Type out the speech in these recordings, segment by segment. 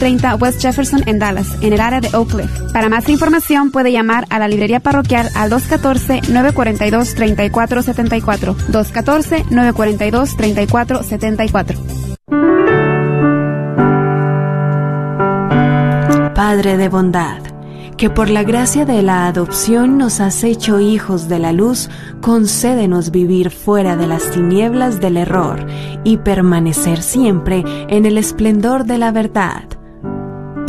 30 West Jefferson en Dallas, en el área de Oak Cliff. Para más información puede llamar a la librería parroquial al 214-942-3474. 214-942-3474. Padre de bondad, que por la gracia de la adopción nos has hecho hijos de la luz, concédenos vivir fuera de las tinieblas del error y permanecer siempre en el esplendor de la verdad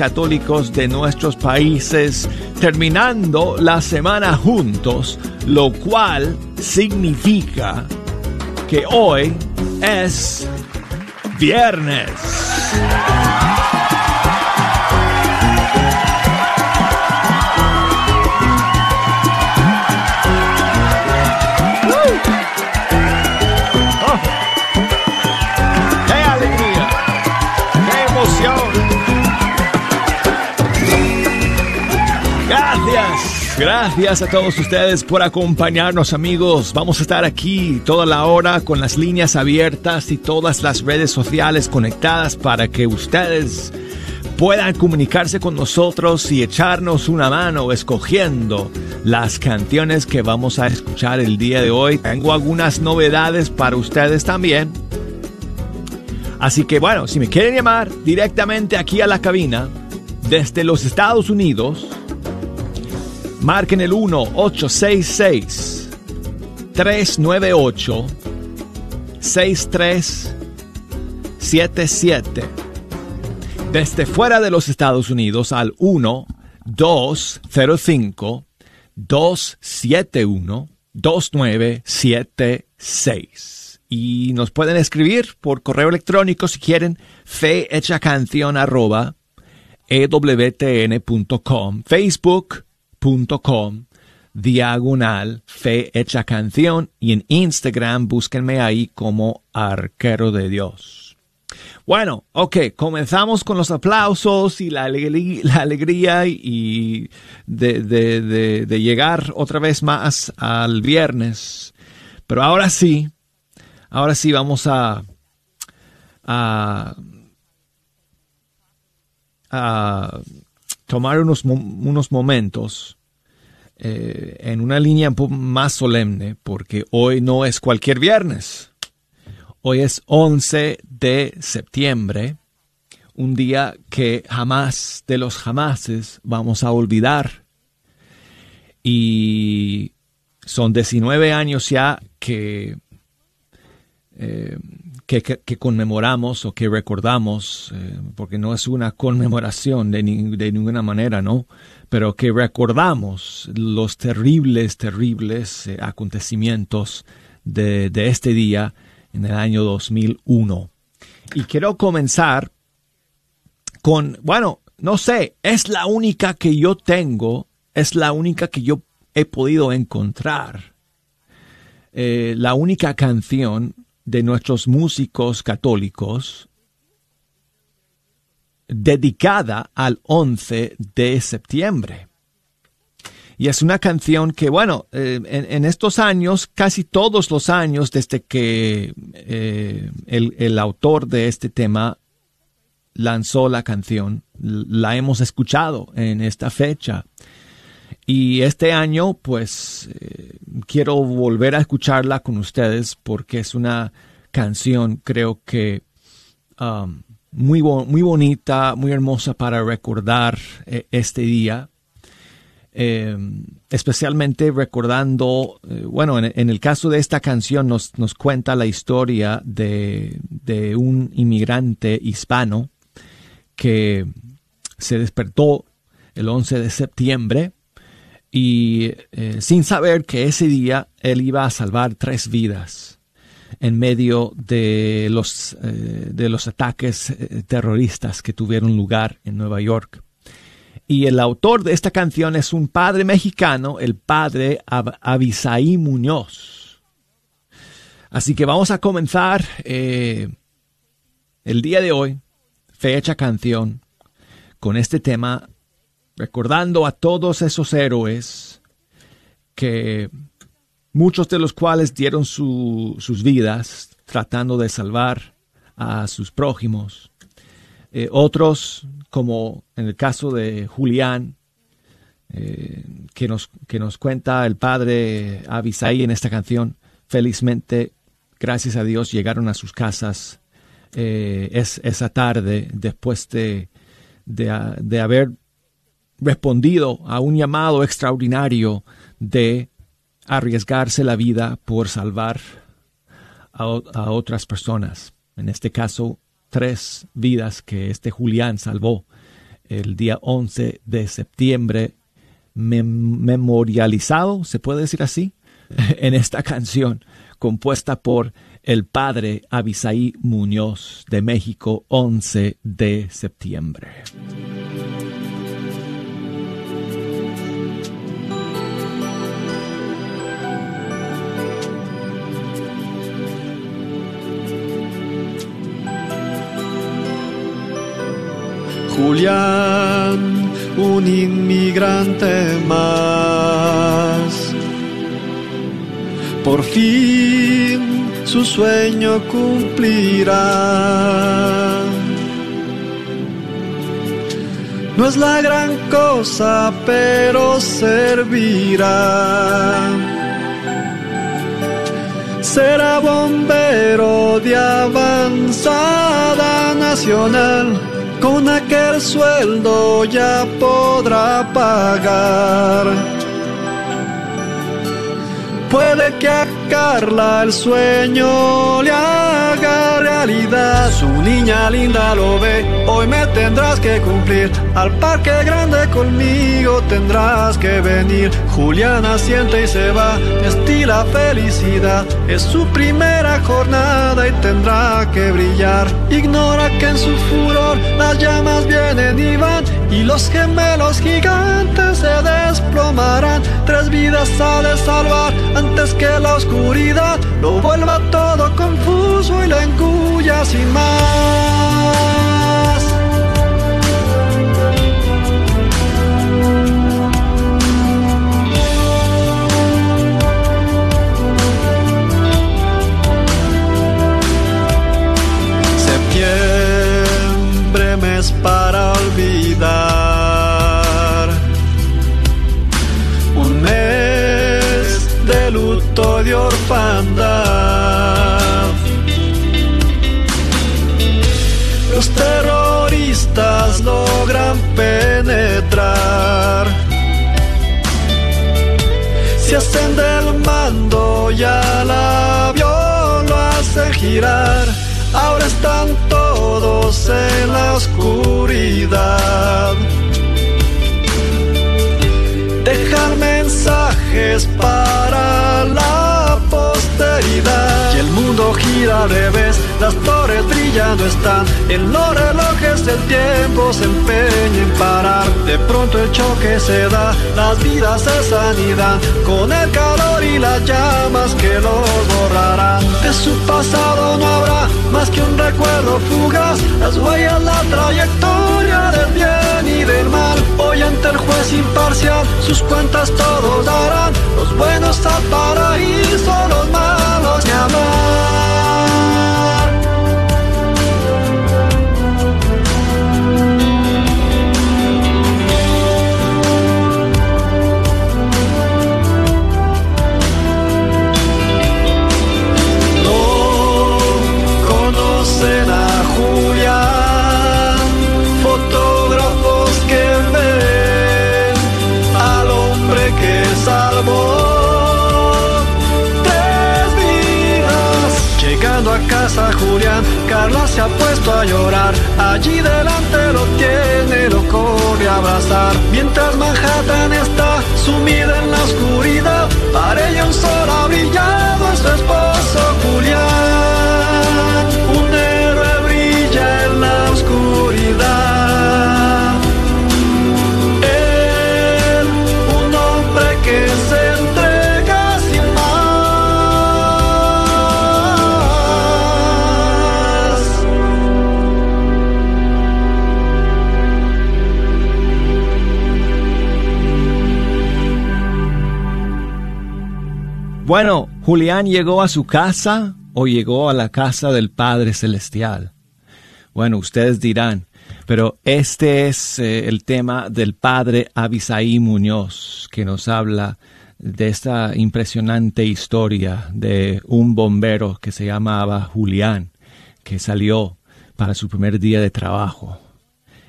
católicos de nuestros países terminando la semana juntos, lo cual significa que hoy es viernes. Gracias a todos ustedes por acompañarnos amigos. Vamos a estar aquí toda la hora con las líneas abiertas y todas las redes sociales conectadas para que ustedes puedan comunicarse con nosotros y echarnos una mano escogiendo las canciones que vamos a escuchar el día de hoy. Tengo algunas novedades para ustedes también. Así que bueno, si me quieren llamar directamente aquí a la cabina desde los Estados Unidos, Marquen el 1-866-398-6377. Desde fuera de los Estados Unidos al 1-205-271-2976. Y nos pueden escribir por correo electrónico si quieren, fehechacanción arroba ewtn.com, Facebook, com diagonal fe hecha canción y en Instagram búsquenme ahí como arquero de Dios. Bueno, ok, comenzamos con los aplausos y la, alegría, y de, llegar otra vez más al viernes. Pero ahora sí, ahora sí vamos a, a, a tomar unos, unos momentos eh, en una línea más solemne, porque hoy no es cualquier viernes. Hoy es 11 de septiembre, un día que jamás de los jamases vamos a olvidar. Y son 19 años ya que eh, que, conmemoramos o que recordamos, eh, porque no es una conmemoración de, ninguna manera, ¿no? Pero que recordamos los terribles, terribles eh, acontecimientos de, de este día en el año 2001. Y quiero comenzar con, bueno, no sé, es la única que yo tengo, es la única que yo he podido encontrar. La única canción de nuestros músicos católicos dedicada al 11 de septiembre. Y es una canción que, bueno, eh, en, estos años, casi todos los años desde que eh, el, el, autor de este tema lanzó la canción, la hemos escuchado en esta fecha. Y este año, pues, eh, quiero volver a escucharla con ustedes porque es una canción, creo que um, muy, muy bonita, muy hermosa para recordar eh, este día. Em, especialmente recordando, eh, bueno, en, el caso de esta canción nos, nos cuenta la historia de, de un inmigrante hispano que se despertó el 11 de septiembre y eh, sin saber que ese día él iba a salvar tres vidas en medio de los, eh, de los ataques eh, terroristas que tuvieron lugar en Nueva York. Y el autor de esta canción es un padre mexicano, el padre Abisaí Muñoz. Así que vamos a comenzar el día de hoy, fecha canción, con este tema, recordando a todos esos héroes que muchos de los cuales dieron sus vidas tratando de salvar a sus prójimos. Eh, otros, como en el caso de Julián, eh, que, nos, que nos cuenta el padre Abisai en esta canción, felizmente, gracias a Dios, llegaron a sus casas eh, es, esa tarde después de, de haber respondido a un llamado extraordinario de arriesgarse la vida por salvar a, otras personas. En este caso, tres vidas que este Julián salvó el día 11 de septiembre, memorializado, se puede decir así, en esta canción compuesta por el padre Abisaí Muñoz de México, 11 de septiembre. Julián, un inmigrante más. Por fin su sueño cumplirá. No es la gran cosa, pero servirá. Será bombero de avanzada nacional con aquel sueldo ya podrá pagar. Puede que a Carla el sueño le haga realidad. Su niña linda lo ve, hoy me tendrás que cumplir. Al parque grande conmigo tendrás que venir. Juliana siente y se va, estila felicidad. Es su primera jornada y tendrá que brillar. Ignora que en su furor las llamas vienen y van. Y los gemelos gigantes se desplomarán. Ha de salvar antes que la oscuridad lo vuelva todo confuso y la engulla sin más. De orfandad. Los terroristas logran penetrar. Se hacen del mando y al avión lo hacen girar. Ahora están todos en la oscuridad. Mensajes para la gira al revés, las torres brillando están. En los relojes el tiempo se empeña en parar. De pronto el choque se da, las vidas se sanidad. Con el calor y las llamas que los borrarán. De su pasado no habrá más que un recuerdo fugaz. Las huellas, la trayectoria del bien y del mal. Hoy ante el juez imparcial, sus cuentas todos darán. Los buenos al paraíso, los malos ni hablar. Allí delante lo tiene, lo corre a abrazar. Mientras Manhattan está sumida en la oscuridad, para ella un sol Bueno, Julián llegó a su casa o llegó a la casa del Padre Celestial. Bueno, ustedes dirán, pero este es eh, el tema del Padre Abisaí Muñoz, que nos habla de esta impresionante historia de un bombero que se llamaba Julián, que salió para su primer día de trabajo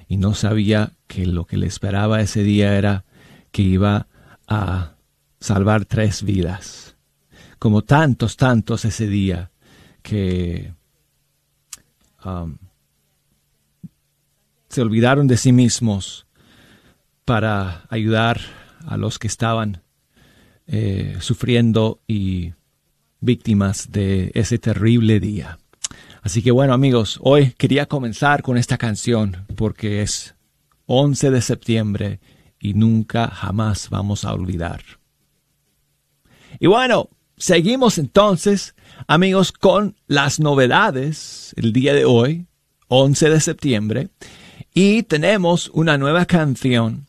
y no sabía que lo que le esperaba ese día era que iba a salvar tres vidas como tantos, tantos ese día que um, se olvidaron de sí mismos para ayudar a los que estaban eh, sufriendo y víctimas de ese terrible día. Así que bueno amigos, hoy quería comenzar con esta canción porque es 11 de septiembre y nunca jamás vamos a olvidar. Y bueno, Seguimos entonces, amigos, con las novedades el día de hoy, 11 de septiembre, y tenemos una nueva canción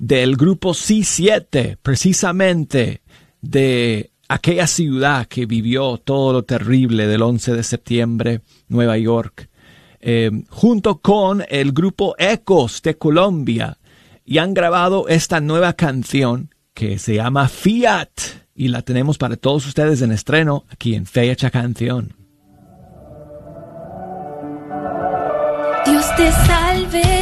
del grupo C7, precisamente de aquella ciudad que vivió todo lo terrible del 11 de septiembre, Nueva York, eh, junto con el grupo Ecos de Colombia, y han grabado esta nueva canción que se llama Fiat y la tenemos para todos ustedes en estreno aquí en Fecha Canción. Dios te salve,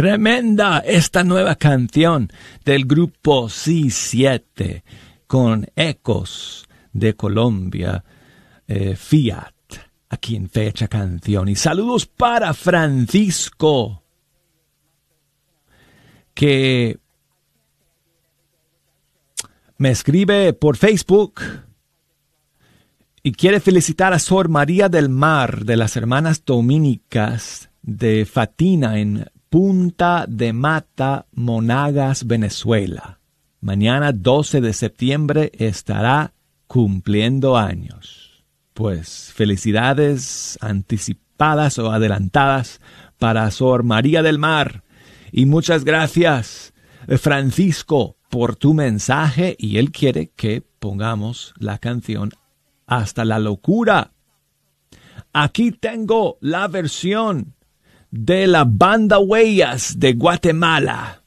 Tremenda esta nueva canción del grupo C7 con ecos de Colombia, eh, Fiat. aquí en Fecha Canción. Y saludos para Francisco, que me escribe por Facebook y quiere felicitar a Sor María del Mar de las Hermanas Dominicas de Fatina en Punta de Mata, Monagas, Venezuela. Mañana 12 de septiembre estará cumpliendo años. Pues felicidades anticipadas o adelantadas para Sor María del Mar. Y muchas gracias, eh, Francisco, por tu mensaje. Y él quiere que pongamos la canción Hasta la locura. Aquí tengo la versión de la banda Huellas de Guatemala.